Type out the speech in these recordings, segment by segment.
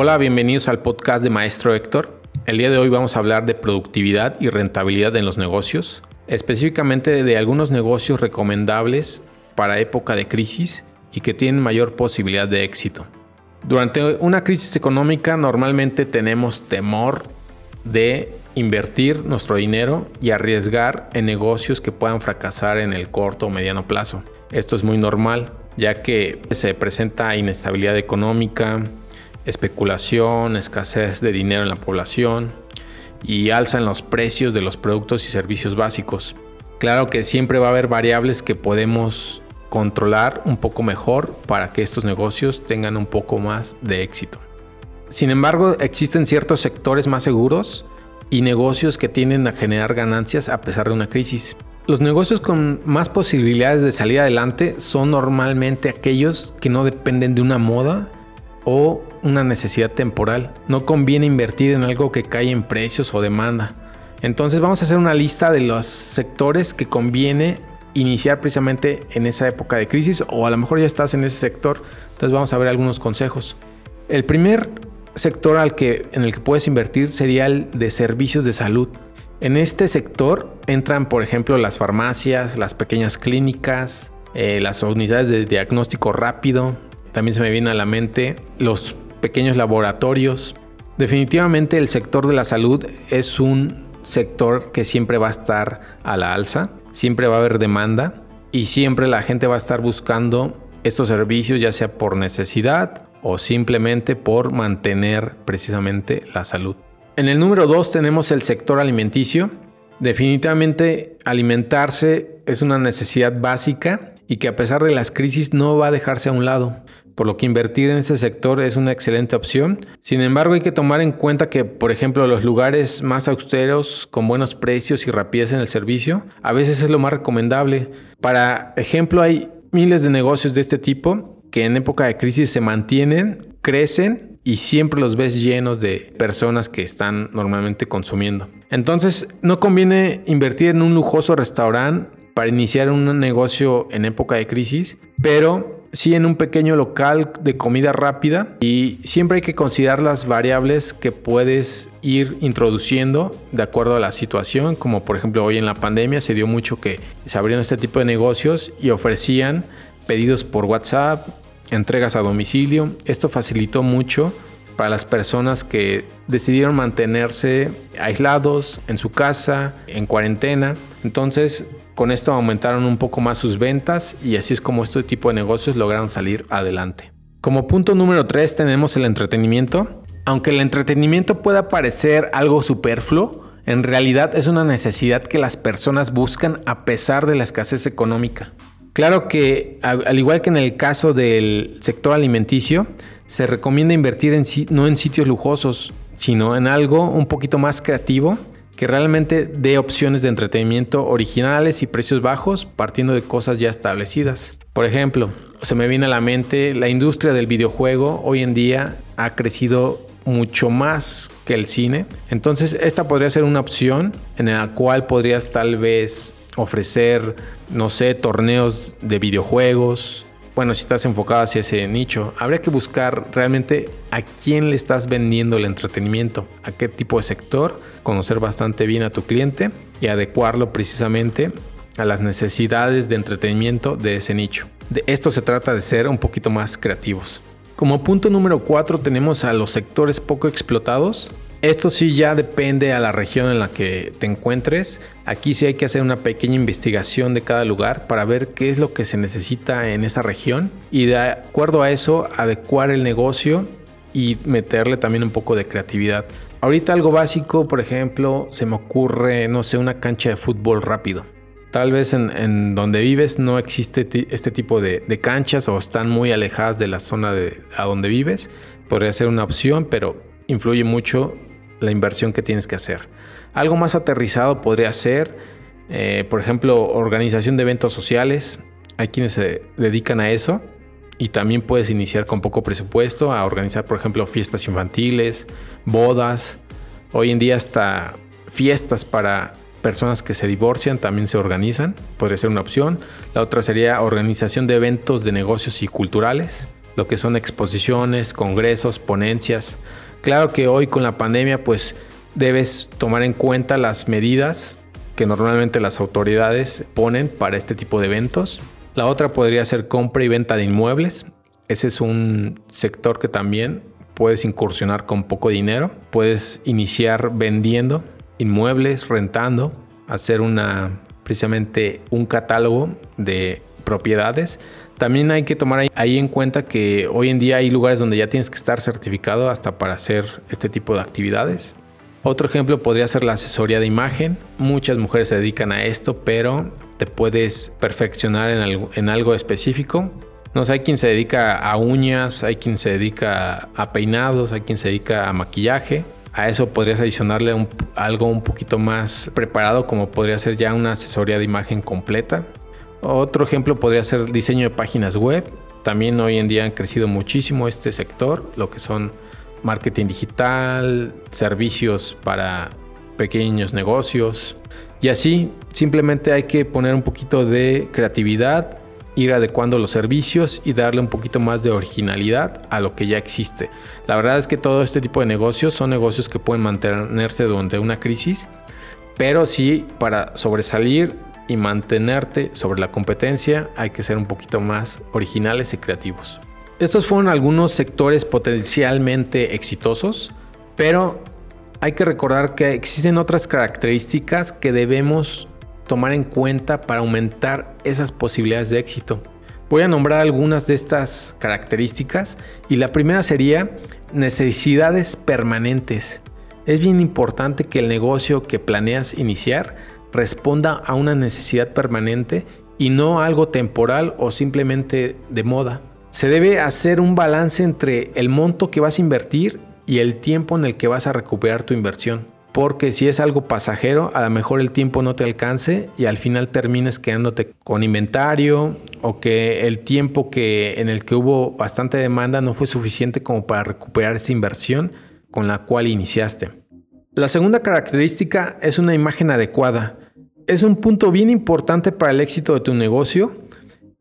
Hola, bienvenidos al podcast de Maestro Héctor. El día de hoy vamos a hablar de productividad y rentabilidad en los negocios, específicamente de algunos negocios recomendables para época de crisis y que tienen mayor posibilidad de éxito. Durante una crisis económica normalmente tenemos temor de invertir nuestro dinero y arriesgar en negocios que puedan fracasar en el corto o mediano plazo. Esto es muy normal, ya que se presenta inestabilidad económica, especulación, escasez de dinero en la población y alza en los precios de los productos y servicios básicos. Claro que siempre va a haber variables que podemos controlar un poco mejor para que estos negocios tengan un poco más de éxito. Sin embargo, existen ciertos sectores más seguros y negocios que tienden a generar ganancias a pesar de una crisis. Los negocios con más posibilidades de salir adelante son normalmente aquellos que no dependen de una moda o una necesidad temporal. No conviene invertir en algo que cae en precios o demanda. Entonces vamos a hacer una lista de los sectores que conviene iniciar precisamente en esa época de crisis o a lo mejor ya estás en ese sector. Entonces vamos a ver algunos consejos. El primer sector al que, en el que puedes invertir sería el de servicios de salud. En este sector entran, por ejemplo, las farmacias, las pequeñas clínicas, eh, las unidades de diagnóstico rápido. También se me viene a la mente los pequeños laboratorios. Definitivamente el sector de la salud es un sector que siempre va a estar a la alza, siempre va a haber demanda y siempre la gente va a estar buscando estos servicios ya sea por necesidad o simplemente por mantener precisamente la salud. En el número 2 tenemos el sector alimenticio. Definitivamente alimentarse es una necesidad básica y que a pesar de las crisis no va a dejarse a un lado, por lo que invertir en ese sector es una excelente opción. Sin embargo, hay que tomar en cuenta que, por ejemplo, los lugares más austeros, con buenos precios y rapidez en el servicio, a veces es lo más recomendable. Para ejemplo, hay miles de negocios de este tipo que en época de crisis se mantienen, crecen y siempre los ves llenos de personas que están normalmente consumiendo. Entonces, no conviene invertir en un lujoso restaurante para iniciar un negocio en época de crisis, pero sí en un pequeño local de comida rápida y siempre hay que considerar las variables que puedes ir introduciendo de acuerdo a la situación, como por ejemplo hoy en la pandemia se dio mucho que se abrieron este tipo de negocios y ofrecían pedidos por WhatsApp, entregas a domicilio. Esto facilitó mucho para las personas que decidieron mantenerse aislados en su casa, en cuarentena. Entonces, con esto aumentaron un poco más sus ventas y así es como este tipo de negocios lograron salir adelante. Como punto número 3 tenemos el entretenimiento. Aunque el entretenimiento pueda parecer algo superfluo, en realidad es una necesidad que las personas buscan a pesar de la escasez económica. Claro que, al igual que en el caso del sector alimenticio, se recomienda invertir no en sitios lujosos, sino en algo un poquito más creativo que realmente dé opciones de entretenimiento originales y precios bajos partiendo de cosas ya establecidas. Por ejemplo, se me viene a la mente la industria del videojuego hoy en día ha crecido mucho más que el cine. Entonces esta podría ser una opción en la cual podrías tal vez ofrecer, no sé, torneos de videojuegos. Bueno, si estás enfocado hacia ese nicho, habría que buscar realmente a quién le estás vendiendo el entretenimiento, a qué tipo de sector, conocer bastante bien a tu cliente y adecuarlo precisamente a las necesidades de entretenimiento de ese nicho. De esto se trata de ser un poquito más creativos. Como punto número 4 tenemos a los sectores poco explotados. Esto sí ya depende a la región en la que te encuentres. Aquí sí hay que hacer una pequeña investigación de cada lugar para ver qué es lo que se necesita en esa región y de acuerdo a eso adecuar el negocio y meterle también un poco de creatividad. Ahorita algo básico, por ejemplo, se me ocurre, no sé, una cancha de fútbol rápido. Tal vez en, donde vives no existe este tipo de, canchas o están muy alejadas de la zona de, a donde vives. Podría ser una opción, pero influye mucho la inversión que tienes que hacer. Algo más aterrizado podría ser, eh, por ejemplo, organización de eventos sociales. Hay quienes se dedican a eso y también puedes iniciar con poco presupuesto a organizar, por ejemplo, fiestas infantiles, bodas. Hoy en día hasta fiestas para personas que se divorcian también se organizan, podría ser una opción. La otra sería organización de eventos de negocios y culturales. lo que son exposiciones, congresos, ponencias. Claro que hoy con la pandemia pues debes tomar en cuenta las medidas que normalmente las autoridades ponen para este tipo de eventos. La otra podría ser compra y venta de inmuebles. Ese es un sector que también puedes incursionar con poco dinero. Puedes iniciar vendiendo inmuebles, rentando, hacer una precisamente un catálogo de propiedades. También hay que tomar ahí en cuenta que hoy en día hay lugares donde ya tienes que estar certificado hasta para hacer este tipo de actividades. Otro ejemplo podría ser la asesoría de imagen. Muchas mujeres se dedican a esto, pero te puedes perfeccionar en algo, específico. No sé, hay quien se dedica a uñas, hay quien se dedica a peinados, hay quien se dedica a maquillaje. A eso podrías adicionarle algo un poquito más preparado, como podría ser ya una asesoría de imagen completa. Otro ejemplo podría ser diseño de páginas web. También hoy en día han crecido muchísimo este sector, lo que son marketing digital, servicios para pequeños negocios. Y así simplemente hay que poner un poquito de creatividad, ir adecuando los servicios y darle un poquito más de originalidad a lo que ya existe. La verdad es que todo este tipo de negocios son negocios que pueden mantenerse durante una crisis, pero sí para sobresalir y mantenerte sobre la competencia hay que ser un poquito más originales y creativos. Estos fueron algunos sectores potencialmente exitosos, pero hay que recordar que existen otras características que debemos tomar en cuenta para aumentar esas posibilidades de éxito. Voy a nombrar algunas de estas características y la primera sería necesidades permanentes. Es bien importante que el negocio que planeas iniciar responda a una necesidad permanente y no algo temporal o simplemente de moda. Se debe hacer un balance entre el monto que vas a invertir y el tiempo en el que vas a recuperar tu inversión. Porque si es algo pasajero, a lo mejor el tiempo no te alcance y al final termines quedándote con inventario o que el tiempo que, en el que hubo bastante demanda no fue suficiente como para recuperar esa inversión con la cual iniciaste. La segunda característica es una imagen adecuada. Es un punto bien importante para el éxito de tu negocio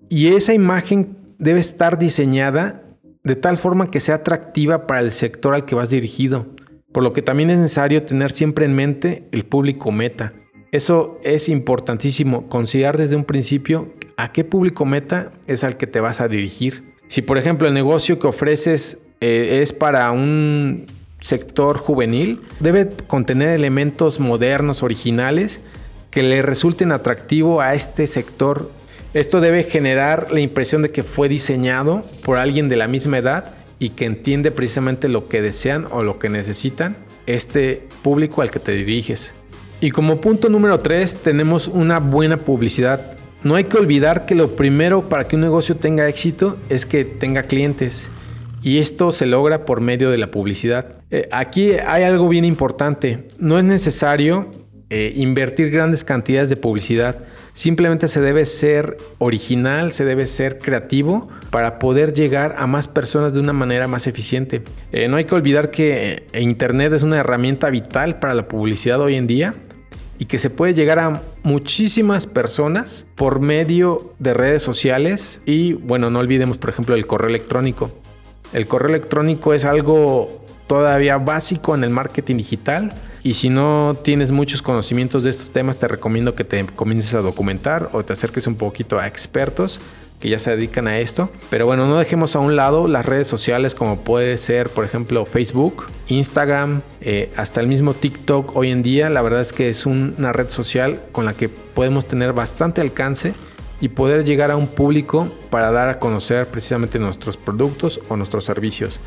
y esa imagen debe estar diseñada de tal forma que sea atractiva para el sector al que vas dirigido, por lo que también es necesario tener siempre en mente el público meta. Eso es importantísimo, considerar desde un principio a qué público meta es al que te vas a dirigir. Si por ejemplo el negocio que ofreces eh, es para un sector juvenil, debe contener elementos modernos, originales, que le resulten atractivo a este sector esto debe generar la impresión de que fue diseñado por alguien de la misma edad y que entiende precisamente lo que desean o lo que necesitan este público al que te diriges. Y como punto número 3 tenemos una buena publicidad. No hay que olvidar que lo primero para que un negocio tenga éxito es que tenga clientes. Y esto se logra por medio de la publicidad. Eh, aquí hay algo bien importante. No es necesario eh, invertir grandes cantidades de publicidad. Simplemente se debe ser original, se debe ser creativo para poder llegar a más personas de una manera más eficiente. Eh, no hay que olvidar que Internet es una herramienta vital para la publicidad hoy en día y que se puede llegar a muchísimas personas por medio de redes sociales y bueno, no olvidemos por ejemplo el correo electrónico. El correo electrónico es algo todavía básico en el marketing digital y si no tienes muchos conocimientos de estos temas, te recomiendo que te comiences a documentar o te acerques un poquito a expertos que ya se dedican a esto. Pero bueno, no dejemos a un lado las redes sociales como puede ser, por ejemplo, Facebook, Instagram, eh, hasta el mismo TikTok hoy en día. La verdad es que es una red social con la que podemos tener bastante alcance y poder llegar a un público para dar a conocer precisamente nuestros productos o nuestros servicios.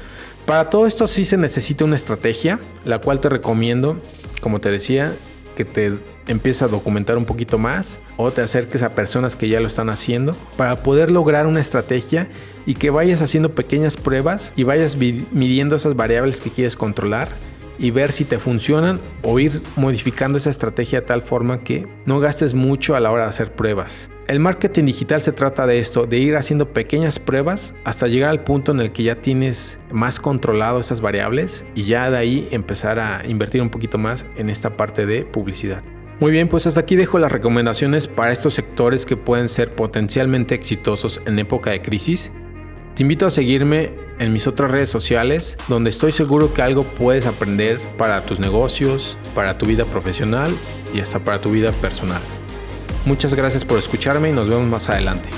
Para todo esto sí se necesita una estrategia, la cual te recomiendo, como te decía, que te empieces a documentar un poquito más o te acerques a personas que ya lo están haciendo para poder lograr una estrategia y que vayas haciendo pequeñas pruebas y vayas midiendo esas variables que quieres controlar y ver si te funcionan o ir modificando esa estrategia de tal forma que no gastes mucho a la hora de hacer pruebas. El marketing digital se trata de esto, de ir haciendo pequeñas pruebas hasta llegar al punto en el que ya tienes más controlado esas variables y ya de ahí empezar a invertir un poquito más en esta parte de publicidad. Muy bien, pues hasta aquí dejo las recomendaciones para estos sectores que pueden ser potencialmente exitosos en época de crisis Te invito a seguirme en mis otras redes sociales, donde estoy seguro que algo puedes aprender para tus negocios, para tu vida profesional y hasta para tu vida personal. Muchas gracias por escucharme y nos vemos más adelante.